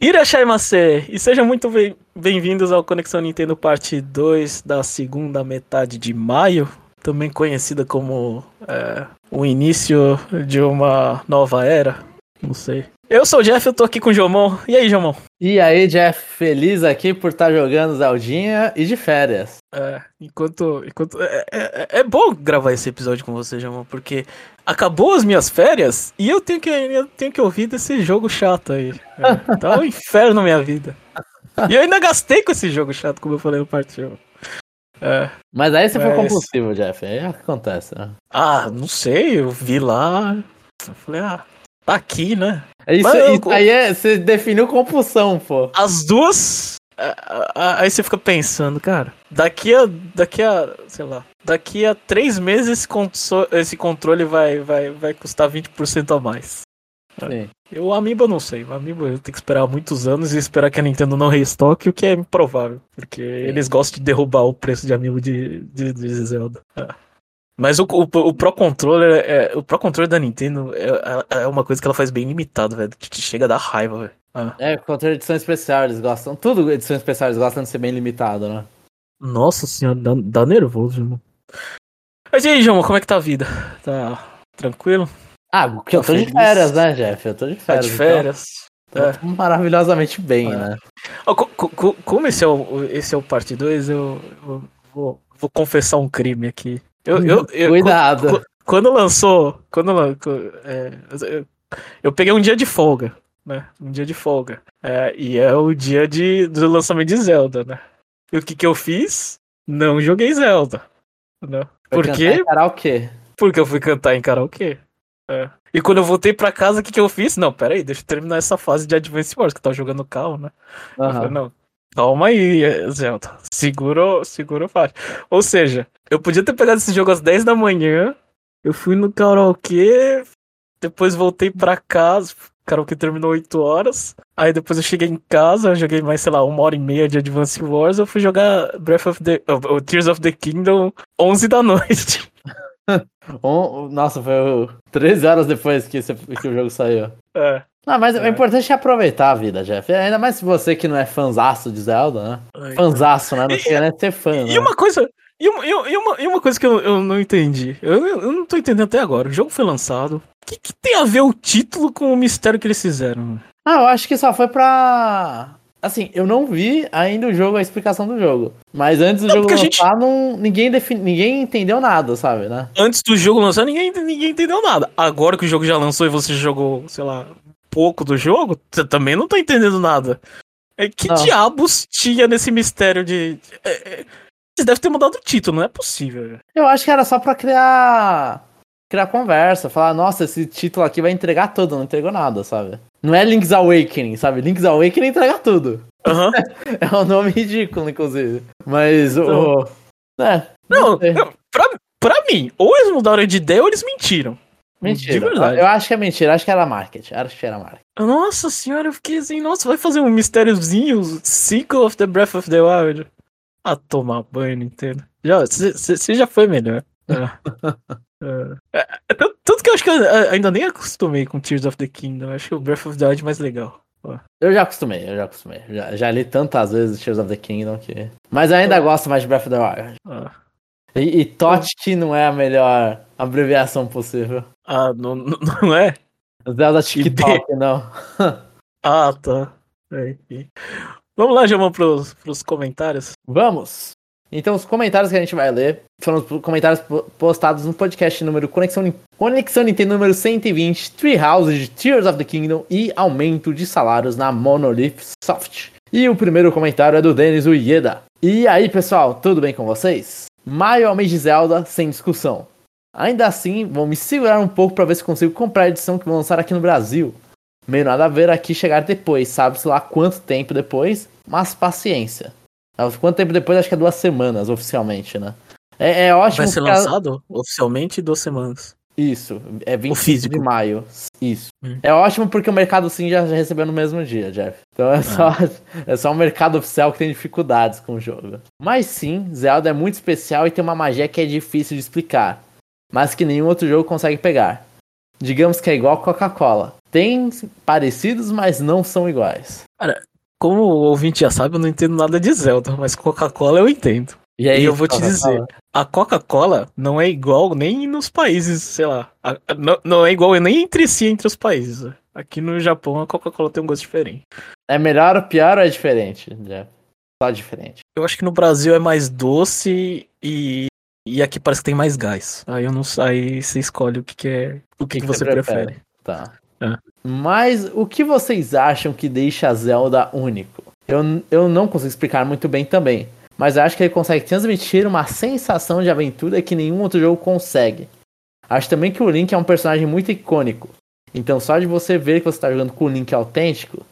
Irashaimase! E sejam muito bem-vindos ao Conexão Nintendo Parte 2 da segunda metade de maio, também conhecida como é, o início de uma nova era. Não sei. Eu sou o Jeff, eu tô aqui com o Jomon. E aí, Jomon? E aí, Jeff, feliz aqui por estar tá jogando Zeldinha e de férias. É, enquanto. enquanto é, é, é bom gravar esse episódio com você, Jomon, porque acabou as minhas férias e eu tenho que, eu tenho que ouvir desse jogo chato aí. É, tá um inferno na minha vida. E eu ainda gastei com esse jogo chato, como eu falei no partido. É. Mas aí você foi compulsivo, Jeff. Aí é o que acontece, né? Ah, não sei, eu vi lá. Eu falei, ah, tá aqui, né? Isso, isso aí é, você definiu compulsão, pô. As duas. Aí você fica pensando, cara, daqui a. Daqui a. sei lá. Daqui a três meses esse, controle vai, vai, vai custar 20% a mais. Sim. Eu, o Amiibo não sei. O Amiibo eu tenho que esperar muitos anos e esperar que a Nintendo não restoque, o que é improvável. Porque Sim. eles gostam de derrubar o preço de Amiibo de, de, de Zelda. É. Mas o, o, o, Pro Controller, é, o Pro Controller da Nintendo é, é, uma coisa que ela faz bem limitado, velho. Te chega a dar raiva, velho. Ah. É, controle de edição especial, eles gostam. Tudo edição especial, eles gostam de ser bem limitado, né? Nossa senhora, dá, dá nervoso, irmão. Mas e aí, João, como é que tá a vida? Tá tranquilo? Ah, porque eu tô feliz? de férias, né, Jeff? Eu tô de férias. Tá de férias. Então, é. maravilhosamente bem, é. né? Como esse é o, esse é o parte 2, eu, eu vou, vou confessar um crime aqui. Eu, eu, eu, Cuidado. Quando, lançou. Quando, é, eu, peguei um dia de folga, né? Um dia de folga. É, e é o dia de, do lançamento de Zelda, né? E o que, que eu fiz? Não joguei Zelda. Né? Por quê? Karaokê. Porque eu fui cantar em karaokê. É. E quando eu voltei pra casa, o que, que eu fiz? Não, pera aí, deixa eu terminar essa fase de Advance Wars, que eu tava jogando carro, né? Uhum. Falei, não, calma aí, Zelda. Segura, segura o faixa. Ou seja, eu podia ter pegado esse jogo às 10 da manhã. Eu fui no karaokê. Depois voltei pra casa. O karaokê terminou 8 horas. Aí depois eu cheguei em casa. Joguei mais, sei lá, uma hora e meia de Advance Wars. Eu fui jogar Breath of the. Uh, Tears of the Kingdom 11 da noite. Nossa, foi 13 horas depois que, esse, que o jogo saiu. É. Não, mas é. o importante é aproveitar a vida, Jeff. Ainda mais se você que não é fanzaço de Zelda, né? Ai, fanzaço, né? Não chega nem ser fã. E né? uma coisa, e uma, e uma, e uma coisa que eu, eu não entendi. Eu, eu não tô entendendo até agora. O jogo foi lançado. O que, que tem a ver o título com o mistério que eles fizeram? Ah, eu acho que só foi pra. Assim, eu não vi ainda o jogo, a explicação do jogo. Mas antes do não, jogo lançar, gente... não, ninguém, defini... ninguém entendeu nada, sabe, né? Antes do jogo lançar, ninguém, ninguém entendeu nada. Agora que o jogo já lançou e você jogou, sei lá, pouco do jogo, você também não tá entendendo nada. É, que não. diabos tinha nesse mistério de. É, é vocês devem ter mudado o título, não é possível. Eu acho que era só pra criar. Criar conversa, falar, nossa, esse título aqui vai entregar tudo, não entregou nada, sabe? Não é Link's Awakening, sabe? Link's Awakening entrega tudo. Uhum. é um nome ridículo, inclusive. Mas o. Então, é, não, não pra, pra mim, ou eles mudaram de ideia ou eles mentiram. Mentira. Eu acho que é mentira, acho que era marketing. Acho que era marketing. Nossa senhora, eu fiquei assim, nossa, vai fazer um mistériozinho, Sequel of the Breath of the Wild. A tomar banho, Nintendo. Já, você já foi melhor. É. é. É, tanto que eu acho que eu ainda nem acostumei com Tears of the Kingdom. Acho que o Breath of the Wild é mais legal. Eu já acostumei, eu já acostumei. Já, já li tantas vezes Tears of the Kingdom que. Mas eu ainda é. gosto mais de Breath of the Wild. Ah. E, e TOTT não é a melhor abreviação possível. Ah, não, não é? Zelda TikTok, não. ah, tá. É, Vamos lá, Jamão, pros, pros comentários. Vamos! Então, os comentários que a gente vai ler foram os comentários postados no podcast número Conexão, Conexão Nintendo número 120, Treehouse de Tears of the Kingdom e aumento de salários na Monolith Soft. E o primeiro comentário é do Denis Uieda. E aí, pessoal, tudo bem com vocês? Maio é mês de Zelda, sem discussão. Ainda assim, vou me segurar um pouco para ver se consigo comprar a edição que vão lançar aqui no Brasil. Meio nada a ver aqui chegar depois, sabe-se lá quanto tempo depois, mas paciência. Quanto tempo depois? Acho que é duas semanas, oficialmente, né? É, é ótimo. Vai ser lançado a... oficialmente duas semanas. Isso, é 25 de maio. Isso. Hum. É ótimo porque o mercado sim já, já recebeu no mesmo dia, Jeff. Então é ah. só, é só um mercado oficial que tem dificuldades com o jogo. Mas sim, Zelda é muito especial e tem uma magia que é difícil de explicar, mas que nenhum outro jogo consegue pegar. Digamos que é igual Coca-Cola. Tem parecidos, mas não são iguais. Cara, como o ouvinte já sabe, eu não entendo nada de Zelda, mas Coca-Cola eu entendo. E aí e eu vou te dizer, a Coca-Cola não é igual nem nos países, sei lá. A, não, não, é igual nem entre si entre os países. Aqui no Japão a Coca-Cola tem um gosto diferente. É melhor ou pior ou é diferente? Só diferente. Eu acho que no Brasil é mais doce e, e aqui parece que tem mais gás. Aí eu não aí você escolhe o que, que é o que, que, que você prefere. prefere. Tá. É. Mas o que vocês acham que deixa Zelda único? Eu, eu não consigo explicar muito bem também mas acho que ele consegue transmitir uma sensação de aventura que nenhum outro jogo consegue. Acho também que o Link é um personagem muito icônico. Então só de você ver que você está jogando com o Link autêntico,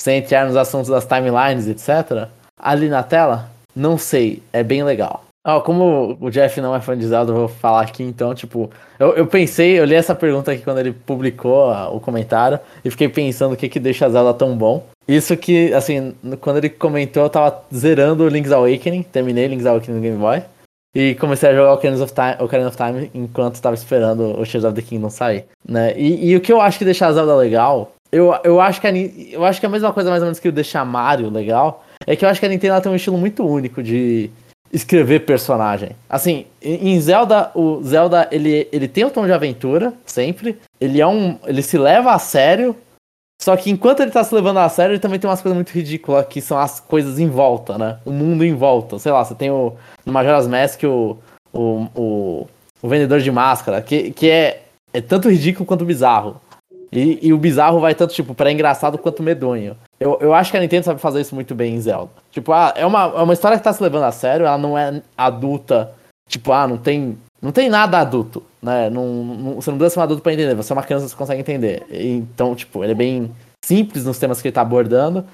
sem entrar nos assuntos das timelines, etc., ali na tela, não sei, é bem legal. Oh, como o Jeff não é Zelda, eu vou falar aqui então, tipo, eu, eu pensei, eu li essa pergunta aqui quando ele publicou a, o comentário e fiquei pensando o que que deixa Zelda tão bom. Isso que, assim, quando ele comentou, eu tava zerando Link's Awakening, terminei Link's Awakening no Game Boy e comecei a jogar Ocarina of Time, Ocarina of Time enquanto tava esperando o Tears of the Kingdom sair, né? E, e o que eu acho que deixa Zelda legal, eu, eu, acho que a, eu acho que a mesma coisa mais ou menos que o deixa Mario legal, é que eu acho que a Nintendo tem um estilo muito único de escrever personagem. Assim, em Zelda, o Zelda ele, ele tem um tom de aventura sempre. Ele é um, ele se leva a sério. Só que enquanto ele tá se levando a sério, ele também tem umas coisas muito ridículas que são as coisas em volta, né? O mundo em volta. Sei lá, você tem o no Majora's Mask o, o, o, o vendedor de máscara, que, que é, é tanto ridículo quanto bizarro. E, e o bizarro vai tanto, tipo, para engraçado quanto medonho. Eu, eu acho que a Nintendo sabe fazer isso muito bem em Zelda. Tipo, ah, é, uma, é uma história que tá se levando a sério, ela não é adulta. Tipo, ah, não tem. Não tem nada adulto, né? Não, não, você não precisa ser um adulto pra entender, você é uma criança, você consegue entender. Então, tipo, ele é bem simples nos temas que ele tá abordando.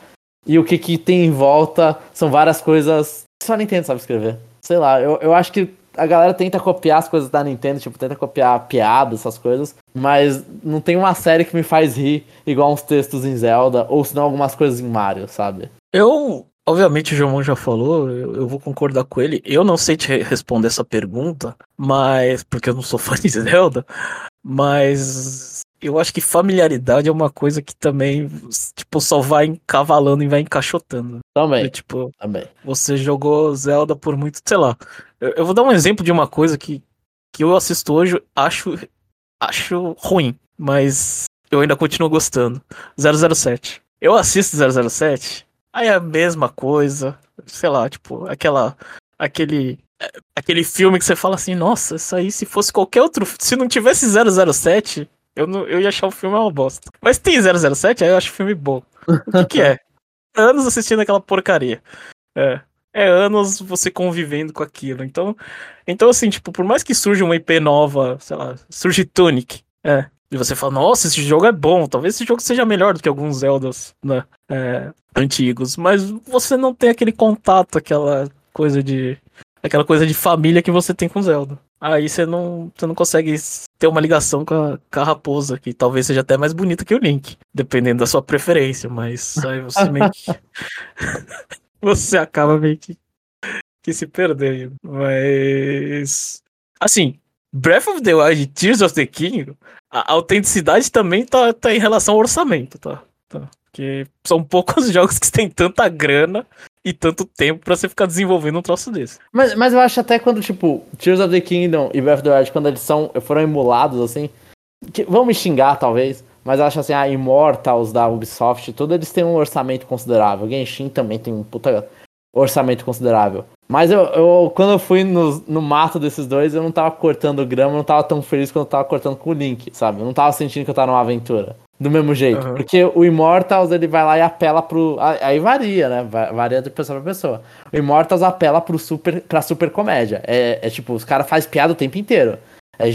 E o que, que tem em volta são várias coisas. Só a Nintendo sabe escrever. Sei lá, eu, eu acho que a galera tenta copiar as coisas da Nintendo, tipo, tenta copiar piadas, essas coisas, mas não tem uma série que me faz rir igual uns textos em Zelda, ou se não algumas coisas em Mario, sabe? Eu, obviamente o João já falou, eu, eu, vou concordar com ele. Eu não sei te responder essa pergunta, mas porque eu não sou fã de Zelda, mas eu acho que familiaridade é uma coisa que também, tipo, só vai encavalando e vai encaixotando. Também. tipo, também. Você jogou Zelda por muito, sei lá. Eu, vou dar um exemplo de uma coisa que, que eu assisto hoje, acho, acho ruim, mas eu ainda continuo gostando. 007. Eu assisto 007, aí é a mesma coisa, sei lá, tipo, aquela aquele aquele filme que você fala assim, nossa, isso aí se fosse qualquer outro, se não tivesse 007, eu, não, eu ia achar o filme uma bosta. Mas tem 007, aí eu acho o filme bom. O que, que é? anos assistindo aquela porcaria. É. É anos você convivendo com aquilo. Então, então assim, tipo, por mais que surja uma IP nova, sei lá, surge Tunic, é. E você fala, nossa, esse jogo é bom. Talvez esse jogo seja melhor do que alguns Zeldas, né? É, antigos. Mas você não tem aquele contato, aquela coisa de. Aquela coisa de família que você tem com Zelda aí você não, você não consegue ter uma ligação com a, com a raposa, que talvez seja até mais bonita que o Link, dependendo da sua preferência, mas aí você meio que. você acaba meio que, que se perdendo. Mas. Assim, Breath of the Wild e Tears of the King, a autenticidade também tá, tá em relação ao orçamento, tá? tá. Porque são poucos jogos que têm tanta grana e tanto tempo para você ficar desenvolvendo um troço desse. Mas, mas eu acho até quando, tipo, Tears of the Kingdom e Breath of the Wild, quando eles são, foram emulados, assim, que, vão me xingar, talvez, mas eu acho assim, a Immortals da Ubisoft, tudo eles têm um orçamento considerável. Genshin também tem um puta orçamento considerável. Mas eu, eu quando eu fui no, no mato desses dois, eu não tava cortando grama, eu não tava tão feliz quando eu tava cortando com o Link, sabe? Eu não tava sentindo que eu tava numa aventura do mesmo jeito. Uhum. Porque o Immortals, ele vai lá e apela pro. Aí varia, né? Varia de pessoa pra pessoa. O Immortals apela pro super, pra super comédia. É, é tipo, os caras fazem piada o tempo inteiro. É,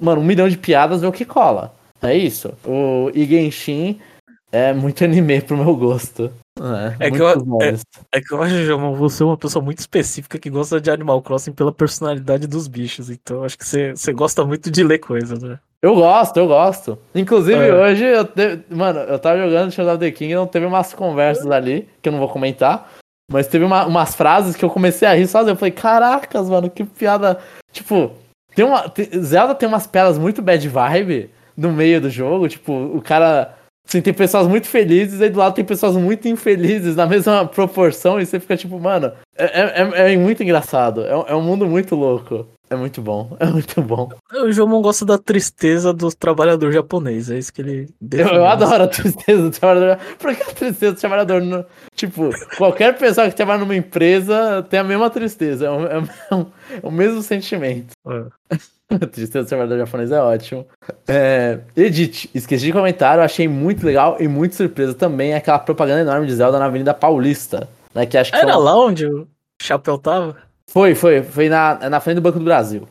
mano, um milhão de piadas é o que cola. É isso. O Igenshin é muito anime pro meu gosto. É, é que eu, é, é, que eu acho, João, você é uma pessoa muito específica que gosta de Animal Crossing pela personalidade dos bichos. Então acho que você, você gosta muito de ler coisas, né? Eu gosto, eu gosto. Inclusive, é. hoje, eu te... mano, eu tava jogando Shadow of the King e teve umas conversas ali, que eu não vou comentar, mas teve uma, umas frases que eu comecei a rir sozinho. Eu falei, caracas, mano, que piada. Tipo, tem uma. Zelda tem umas piadas muito bad vibe, no meio do jogo. Tipo, o cara. Assim, tem pessoas muito felizes, aí do lado tem pessoas muito infelizes na mesma proporção, e você fica tipo, mano, é, é, é muito engraçado. É, é um mundo muito louco. É muito bom, é muito bom. O Jomon gosta da tristeza do trabalhador japonês, é isso que ele. Eu, eu, adoro a tristeza do trabalhador. Por que a tristeza do trabalhador? No... Tipo, qualquer pessoa que trabalha numa empresa tem a mesma tristeza, é, um, é, um, é o mesmo sentimento. É. a tristeza do trabalhador japonês é ótimo. É, Edith, esqueci de comentar, eu achei muito legal e muito surpresa também aquela propaganda enorme de Zelda na Avenida Paulista. Né, que acho que Era lá onde o chapéu tava? Foi, foi. Foi na, na frente do Banco do Brasil.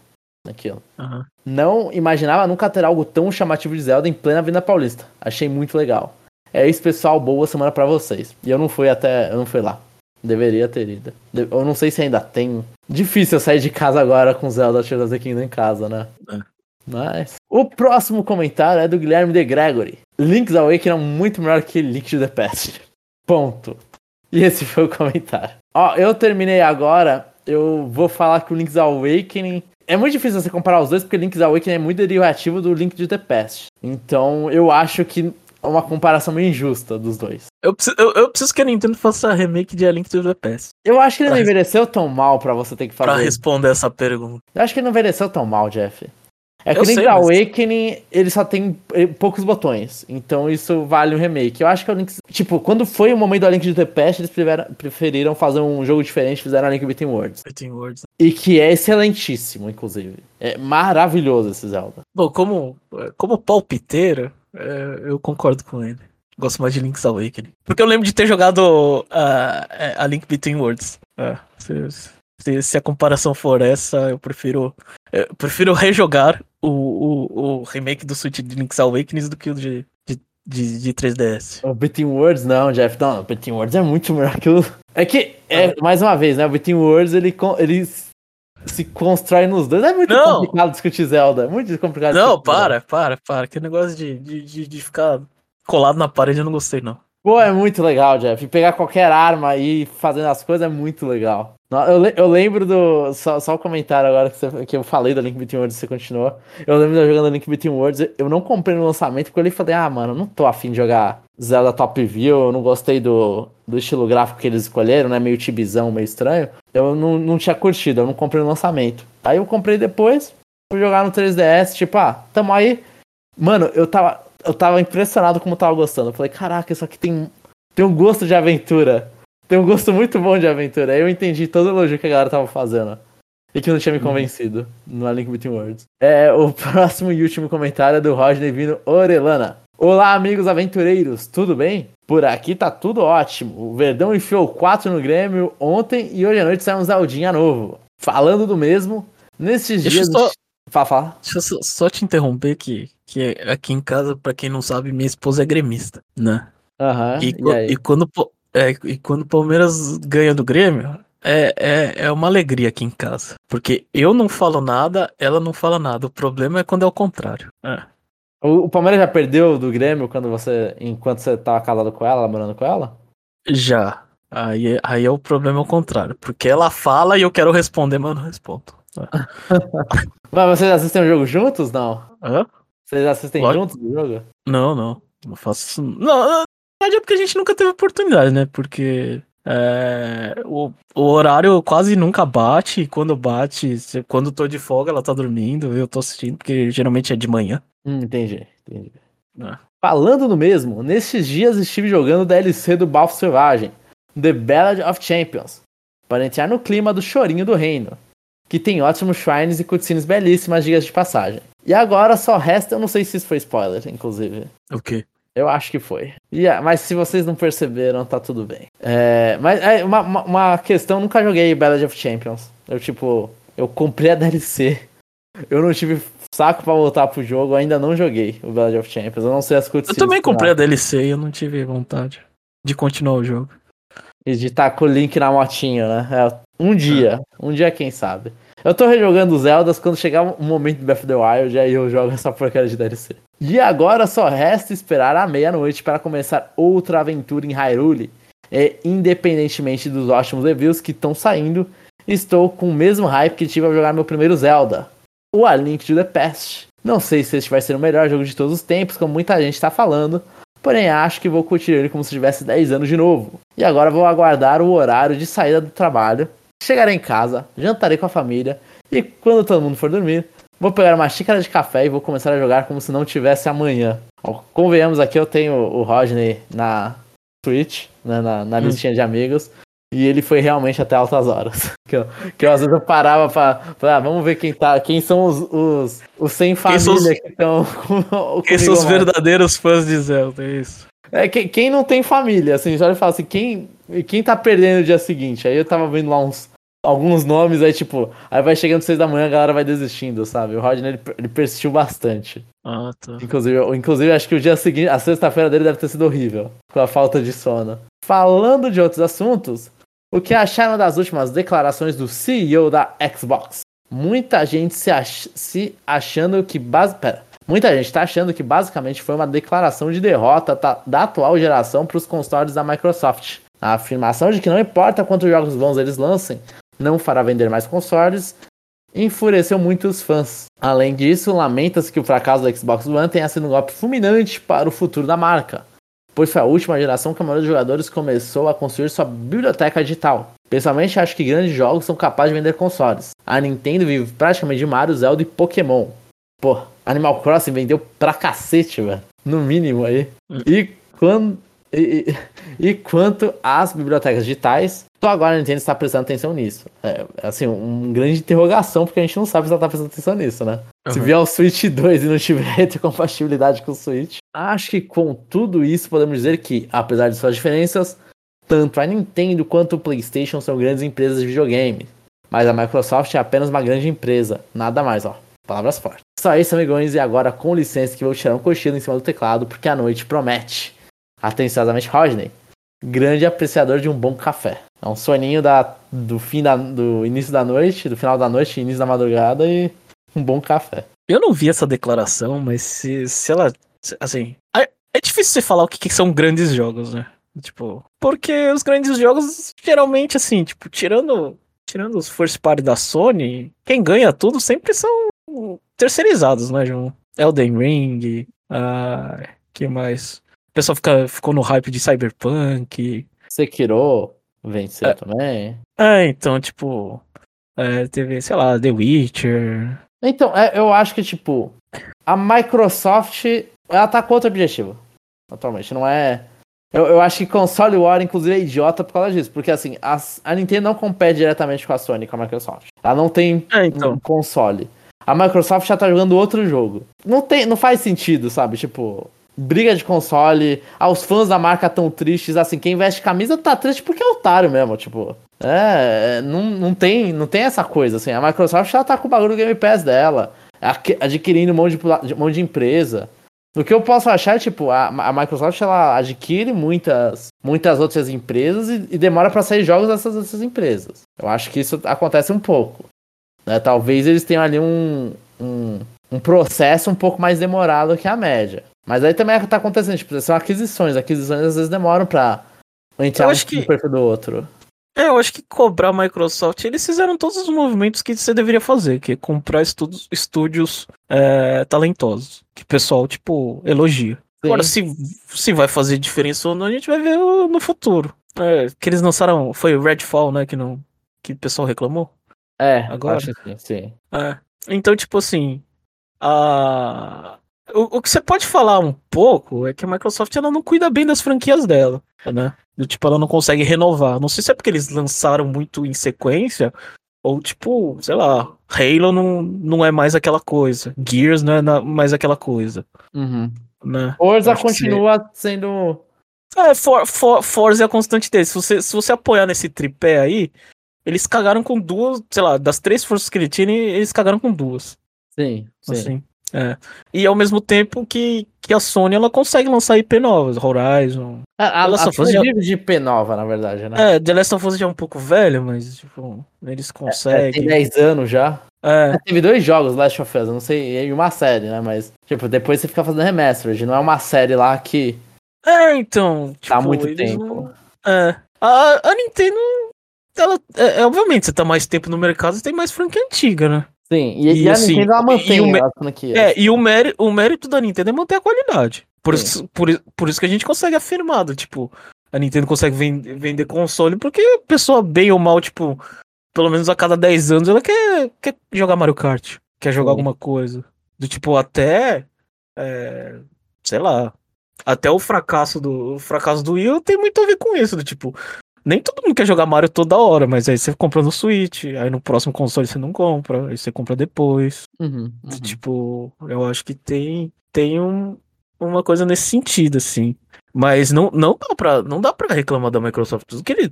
Aquilo. Uhum. Não imaginava nunca ter algo tão chamativo de Zelda em plena Avenida Paulista. Achei muito legal. É isso, pessoal. Boa semana para vocês. E eu não fui até. Eu não fui lá. Deveria ter ido. Eu não sei se ainda tem. Difícil eu sair de casa agora com Zelda Tears of the Kingdom em casa, né? É. Mas. O próximo comentário é do Guilherme de Gregory. Link's Awakening é muito melhor que Link to the Past. Ponto. E esse foi o comentário. Ó, eu terminei agora eu vou falar que o Link's Awakening. É muito difícil você comparar os dois, porque o Link's Awakening é muito derivativo do Link de The Past. Então eu acho que é uma comparação meio injusta dos dois. Eu preciso, eu, eu preciso que a Nintendo faça remake de A Link to the Past. Eu acho que ele não envelheceu tão mal para você ter que fazer. Pra responder essa pergunta. Eu acho que ele não envelheceu tão mal, Jeff. É que o Link's Awakening, mas... ele só tem eh, poucos botões. Então isso vale um remake. Eu acho que o Link. Tipo, quando foi o momento do Link de The Past, eles preferiram fazer um jogo diferente, fizeram a Link Between Worlds. Between Worlds. E que é excelentíssimo, inclusive. É maravilhoso esse Zelda. Bom, como, como palpiteiro, é, eu concordo com ele. Gosto mais de Link's Awakening. Porque eu lembro de ter jogado uh, a Link Between Worlds. Uh, se, se, a comparação for essa, eu prefiro. Eu prefiro rejogar o, o, o remake do Switch de Link's Awakening do que o de, de, de, de 3DS. O Between Worlds não, Jeff. Não, o Between Worlds é muito melhor que o. É que, é, ah. mais uma vez, né? O Between Worlds ele, ele se constrói nos dois. É muito não. complicado discutir Zelda. É muito complicado. Não, para, para, para. Que negócio de, de, de, de ficar colado na parede eu não gostei, não. Pô, é muito legal, Jeff. Pegar qualquer arma e fazendo as coisas é muito legal. Eu, eu lembro do. Só, só o comentário agora que, você, que eu falei da Link Between Worlds você continuou. Eu lembro de eu jogando Link Between Worlds. Eu não comprei no lançamento porque eu falei, ah, mano, não tô afim de jogar Zelda Top View. Eu não gostei do, do estilo gráfico que eles escolheram, né? Meio tibizão, meio estranho. Eu não, não tinha curtido, eu não comprei no lançamento. Aí eu comprei depois, fui jogar no 3DS, tipo, ah, tamo aí. Mano, eu tava eu tava impressionado como eu tava gostando. Eu falei, caraca, isso aqui tem, tem um gosto de aventura. Tem um gosto muito bom de aventura. Aí eu entendi todo o elogio que a galera tava fazendo. E que não tinha me uhum. convencido no A Link Between Worlds. É, o próximo e último comentário é do Roger Vino Orelana. Olá, amigos aventureiros, tudo bem? Por aqui tá tudo ótimo. O Verdão enfiou 4 no Grêmio ontem e hoje à noite sai um Zaldinha novo. Falando do mesmo, nesses Deixa dias. Só... Fala, fala. Deixa eu só, só te interromper que que aqui em casa, para quem não sabe, minha esposa é gremista, né? Uhum, e, e, e, quando, é, e quando o Palmeiras ganha do Grêmio, é, é, é uma alegria aqui em casa. Porque eu não falo nada, ela não fala nada. O problema é quando é o contrário. É. O, o, Palmeiras já perdeu do Grêmio quando você. enquanto você tava casado com ela, morando com ela? Já. Aí, aí é o problema é o contrário. Porque ela fala e eu quero responder, mas eu não respondo. É. mas vocês assistem o jogo juntos, não? Hã? Vocês assistem Lógico. juntos o jogo? Não, não. Não faço. Não, verdade é porque a gente nunca teve oportunidade, né? Porque é, o, o, horário quase nunca bate, e quando bate, quando tô de folga, ela tá dormindo, eu tô assistindo, porque geralmente é de manhã. Hum, entendi, entendi. É. Falando no mesmo, nesses dias estive jogando DLC do Balf Selvagem, The Ballad of Champions, para entrar no clima do chorinho do reino, que tem ótimos shrines e cutscenes belíssimas, dias de passagem. E agora só resta, eu não sei se isso foi spoiler, inclusive. O quê? Eu acho que foi. Yeah, mas se vocês não perceberam, tá tudo bem. É, mas é, uma, uma, uma questão, nunca joguei Ballad of Champions. Eu, tipo, eu comprei a DLC. Eu não tive saco pra voltar pro jogo, ainda não joguei o Ballad of Champions. Eu não sei as cutscenes. Eu também comprei a DLC e eu não tive vontade de continuar o jogo. E de estar tá com o link na motinha, né? É, um dia. Um dia, quem sabe. Eu tô rejogando Zeldas quando chegar um momento do Breath of the Wild, aí eu jogo essa porcaria de DLC. E agora só resta esperar a meia-noite para começar outra aventura em Hyrule. E, independentemente dos ótimos reviews que estão saindo, estou com o mesmo hype que tive ao jogar meu primeiro Zelda, o A Link to the Past. Não sei se este vai ser o melhor jogo de todos os tempos, como muita gente está falando, porém acho que vou curtir ele como se tivesse 10 anos de novo. E agora vou aguardar o horário de saída do trabalho. Chegarei em casa, jantarei com a família e quando todo mundo for dormir, vou pegar uma xícara de café e vou começar a jogar como se não tivesse amanhã. Convenhamos aqui, eu tenho o Rodney na Twitch, né, na, na hum. listinha de amigos. E ele foi realmente até altas horas. Que eu, que eu às vezes eu parava pra, pra ah, vamos ver quem tá, quem são os, os, os sem família os, que estão Quem são os verdadeiros fãs de Zelda, é isso. É, quem, quem não tem família, assim, já fala assim, quem, quem tá perdendo no dia seguinte? Aí eu tava vendo lá uns, alguns nomes, aí tipo, aí vai chegando seis da manhã, a galera vai desistindo, sabe? O Rodney, ele, ele persistiu bastante. Ah, tá. Inclusive, inclusive, acho que o dia seguinte, a sexta-feira dele deve ter sido horrível, com a falta de sono. Falando de outros assuntos, o que acharam das últimas declarações do CEO da Xbox? Muita gente se, ach se achando que base... Pera. Muita gente está achando que basicamente foi uma declaração de derrota da atual geração para os consoles da Microsoft. A afirmação de que não importa quantos jogos bons eles lancem, não fará vender mais consoles, enfureceu muitos fãs. Além disso, lamenta-se que o fracasso da Xbox One tenha sido um golpe fulminante para o futuro da marca pois foi a última geração que a maioria dos jogadores começou a construir sua biblioteca digital. Pessoalmente, acho que grandes jogos são capazes de vender consoles. A Nintendo vive praticamente de Mario, Zelda e Pokémon. Pô, Animal Crossing vendeu pra cacete, velho. No mínimo aí. E quando. E, e, e, quanto às bibliotecas digitais, só agora a Nintendo está prestando atenção nisso. É, assim, uma grande interrogação, porque a gente não sabe se ela está prestando atenção nisso, né? Uhum. Se vier o Switch 2 e não tiver retrocompatibilidade com o Switch, acho que com tudo isso podemos dizer que, apesar de suas diferenças, tanto a Nintendo quanto o PlayStation são grandes empresas de videogame. Mas a Microsoft é apenas uma grande empresa, nada mais, ó. Palavras fortes. Só isso, amigões, e agora com licença que vou tirar um cochilo em cima do teclado, porque a noite promete. Atenciosamente, Rodney, grande apreciador de um bom café. É um soninho da, do fim da, do início da noite, do final da noite, início da madrugada e um bom café. Eu não vi essa declaração, mas se, se ela. Assim. É, é difícil você falar o que, que são grandes jogos, né? Tipo. Porque os grandes jogos, geralmente, assim, tipo, tirando. Tirando os first party da Sony, quem ganha tudo sempre são terceirizados, né, João? Elden Ring. Ah, que mais? pessoal fica, ficou no hype de Cyberpunk. Sekiro venceu é, também. É, então, tipo. É, teve, sei lá, The Witcher. Então, é, eu acho que, tipo, a Microsoft. Ela tá com outro objetivo. Atualmente. Não é. Eu, eu acho que console War, inclusive, é idiota por causa disso. Porque, assim, a, a Nintendo não compete diretamente com a Sony, com a Microsoft. Ela não tem é, então. um console. A Microsoft já tá jogando outro jogo. Não, tem, não faz sentido, sabe? Tipo, briga de console, ah, os fãs da marca tão tristes, assim, quem veste camisa tá triste porque é otário mesmo, tipo. É, não, não, tem, não tem essa coisa, assim. A Microsoft já tá com o bagulho do Game Pass dela, adquirindo um monte de, um monte de empresa. O que eu posso achar é, tipo, a, a Microsoft ela adquire muitas, muitas outras empresas e, e demora para sair jogos dessas outras empresas. Eu acho que isso acontece um pouco. Né? Talvez eles tenham ali um, um, um processo um pouco mais demorado que a média. Mas aí também é que tá acontecendo, tipo, são aquisições. Aquisições às vezes demoram pra entrar um que... perfil do outro. É, eu acho que cobrar a Microsoft, eles fizeram todos os movimentos que você deveria fazer, que é comprar estudos, estúdios é, talentosos, que o pessoal, tipo, elogia. Sim. Agora, se, se vai fazer diferença ou não, a gente vai ver no futuro. É, que eles lançaram, foi o Redfall, né, que, não, que o pessoal reclamou. É, agora. Acho que sim. É. Então, tipo assim, a, o, o, que você pode falar um pouco é que a Microsoft ela não cuida bem das franquias dela, né? Do tipo, ela não consegue renovar. Não sei se é porque eles lançaram muito em sequência, ou tipo, sei lá, Halo não, não é mais aquela coisa. Gears não é na, mais aquela coisa. Uhum. Né? Forza continua sendo. É, For, For, Forza é a constante dele. Se você, se você apoiar nesse tripé aí, eles cagaram com duas, sei lá, das três forças que ele tinha, eles cagaram com duas. Sim, sim. Assim. É. E ao mesmo tempo que, que a Sony ela consegue lançar IP novas, Horizon. A, a, a Sony de IP nova, na verdade, né? É, The Last of Us já é um pouco velho, mas tipo, eles conseguem. É, é, tem 10 anos já. É. Teve dois jogos Last of Us, não sei, e uma série, né? Mas, tipo, depois você fica fazendo remastered, não é uma série lá que. É, então. Tipo, tá há muito tempo. Não... É. A, a Nintendo. Ela, é, é, obviamente, você tá mais tempo no mercado, você tem mais franquia antiga, né? Sim, e, e, a assim, Nintendo ela mantém o, a franquia. É, e o, mérito, o mérito da Nintendo é manter a qualidade. Por isso, por, por isso que a gente consegue afirmar, tipo, a Nintendo consegue vender, vender console porque a pessoa, bem ou mal, tipo, pelo menos a cada 10 anos, ela quer, quer jogar Mario Kart, quer jogar Sim. alguma coisa. Do tipo, até. É, sei lá. Até o fracasso do o fracasso do Wii tem muito a ver com isso. Do tipo, nem todo mundo quer jogar Mario toda hora, mas aí você compra no Switch, aí no próximo console você não compra, aí você compra depois. Uhum, uhum. Tipo, eu acho que tem, tem um, uma coisa nesse sentido, assim. Mas não, não dá pra, não dá pra reclamar da Microsoft. Tudo que ele,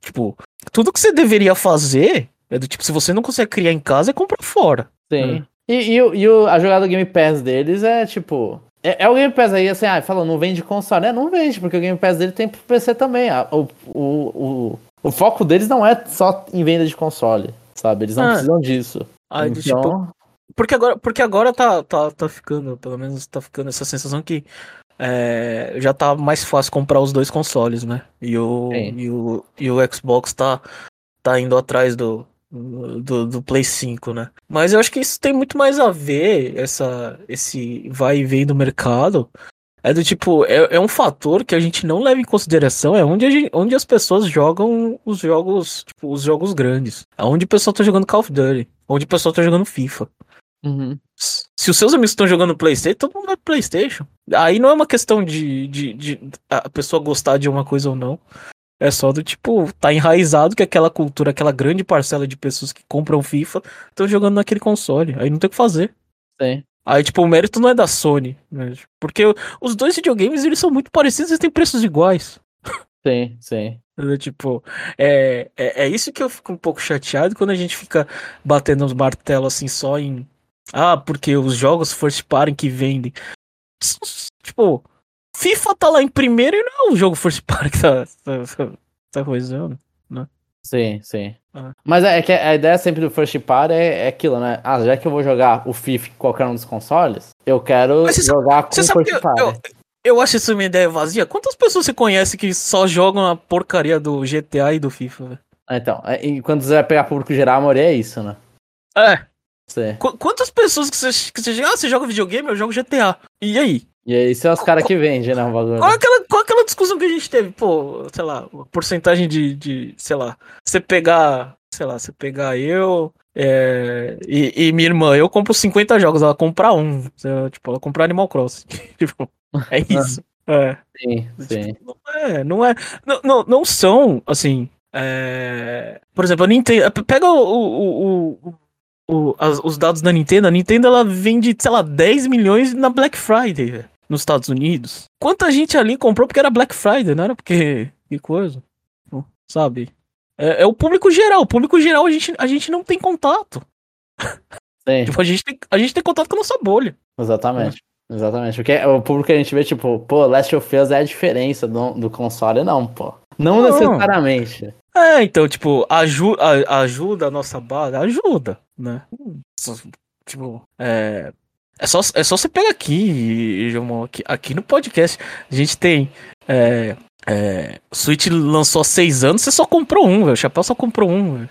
tipo, tudo que você deveria fazer é do tipo, se você não consegue criar em casa, é comprar fora. Sim. Né? E, e, e, a jogada Game Pass deles é tipo. É, é, o Game Pass aí, assim, ah, fala, não vende console. É, não vende, porque o Game Pass dele tem pro PC também. Ah, o, o, o, o foco deles não é só em venda de console, sabe? Eles não ah. precisam disso. Ah, então... tipo, porque agora, porque agora tá, tá, tá ficando, pelo menos tá ficando essa sensação que é, já tá mais fácil comprar os dois consoles, né? E o, e o, e o Xbox tá, tá indo atrás do, do, do, Play 5, né? Mas eu acho que isso tem muito mais a ver, essa, esse vai e vem do mercado. É do tipo, é, é um fator que a gente não leva em consideração, é onde, gente, onde as pessoas jogam os jogos, tipo, os jogos grandes. É onde o pessoal tá jogando Call of Duty, onde o pessoal tá jogando FIFA. Uhum. Se os seus amigos estão jogando Playstation, todo mundo vai Playstation. Aí não é uma questão de, de, de, a pessoa gostar de uma coisa ou não. É só do tipo, tá enraizado que aquela cultura, aquela grande parcela de pessoas que compram FIFA estão jogando naquele console. Aí não tem o que fazer. Sim. Aí, tipo, o mérito não é da Sony. Né? Porque os dois videogames, eles são muito parecidos e têm preços iguais. Sim, sim. Tipo, é, é, é isso que eu fico um pouco chateado quando a gente fica batendo os martelos assim só em ah, porque os jogos first party que vendem. Tipo, FIFA tá lá em primeiro e não é o jogo first party que tá, tá, tá coisando, né? Sim, sim. Ah. Mas é, é que a ideia sempre do first party é, é, aquilo, né? Ah, já que eu vou jogar o FIFA em qualquer um dos consoles, eu quero jogar com o first party. Eu, eu acho isso uma ideia vazia. Quantas pessoas você conhece que só jogam a porcaria do GTA e do FIFA, velho? Então, é, e quando você vai pegar público geral, a maioria é isso, né? É, Qu quantas pessoas que você, que você ah, você joga videogame, eu jogo GTA. E aí? E aí são os caras que vendem, né, o bagulho. Qual é, aquela, qual é aquela discussão que a gente teve? Pô, sei lá, porcentagem de, de sei lá, você pegar, sei lá, você pegar eu é, e, e, minha irmã, eu compro 50 jogos, ela compra um. Tipo, ela compra Animal Crossing. tipo, é isso. É. Sim, sim. Tipo, não é, não é. Não, não, não são, assim. É, por exemplo, a Nintendo. Pega o, o, o, o, as, os dados da Nintendo, a Nintendo ela vende, sei lá, 10 milhões na Black Friday, nos Estados Unidos. Quanta gente ali comprou porque era Black Friday, não era porque. Que coisa. Sabe? É, é o público geral. O público geral a gente, a gente não tem contato. Sim. tipo, a gente, tem, a gente tem contato com a nossa bolha. Exatamente. É. Exatamente. Porque o público que a gente vê, tipo, pô, Last of Us é a diferença do, do console, não, pô. Não, não. necessariamente. É, então, tipo, ajuda, ajuda a nossa base, ajuda, né? Tipo, é. É só, é só você pegar aqui, João, aqui, aqui no podcast. A gente tem. É, é, Switch lançou há seis anos, você só comprou um, velho. O Chapéu só comprou um, velho.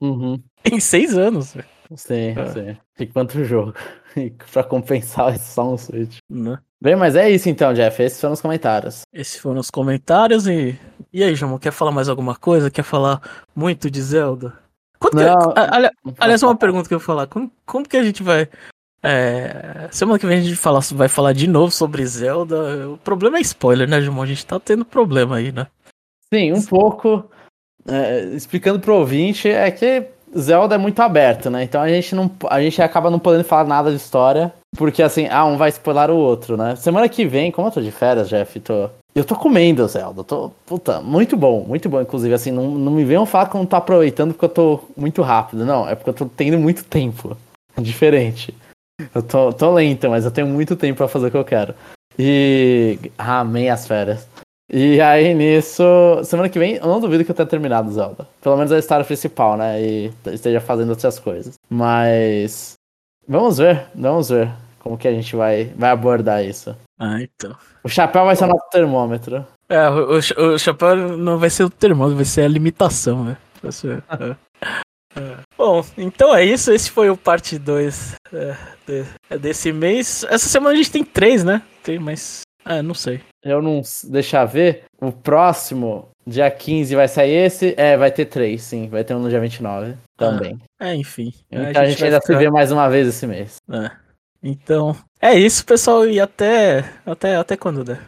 Uhum. em seis anos, velho. Sim, é. sim. E quanto jogo? pra compensar é só um Switch. Né? Bem, mas é isso então, Jeff. Esses foram os comentários. Esses foram os comentários e. E aí, João, quer falar mais alguma coisa? Quer falar muito de Zelda? Quando não, que... ali... Aliás, uma pergunta que eu vou falar. Como que a gente vai. É... Semana que vem a gente fala, vai falar de novo sobre Zelda. O problema é spoiler, né, João? A gente tá tendo problema aí, né? Sim, um pouco. É, explicando pro ouvinte, é que Zelda é muito aberto, né? Então a gente não a gente acaba não podendo falar nada de história, porque assim, ah, um vai spoiler o outro, né? Semana que vem, como eu tô de férias, Jeff, tô eu tô comendo Zelda, tô, puta, muito bom, muito bom, inclusive, assim, não, não me venham falar que eu não tô aproveitando porque eu tô muito rápido, não, é porque eu tô tendo muito tempo, diferente. Eu tô, tô lento, mas eu tenho muito tempo para fazer o que eu quero. E. Ah, amei as férias. E aí nisso, semana que vem, eu não duvido que eu tenha terminado Zelda. Pelo menos a história principal, né? E esteja fazendo outras coisas. Mas. Vamos ver, vamos ver como que a gente vai, vai abordar isso. Ah, então. O chapéu vai ser o nosso termômetro. É, o, o, chapéu não vai ser o termômetro, vai ser a limitação, né? Ser, é. É. Bom, então é isso. Esse foi o parte 2 é, de, é desse mês. Essa semana a gente tem três, né? Tem mais. É, não sei. Eu não. Deixa ver. O próximo, dia 15, vai sair esse. É, vai ter três, sim. Vai ter um no dia 29 também. Ah, é, enfim. Então a gente, a gente ainda ficar... se vê mais uma vez esse mês. É. Então, é isso, pessoal. E até. Até, até quando der.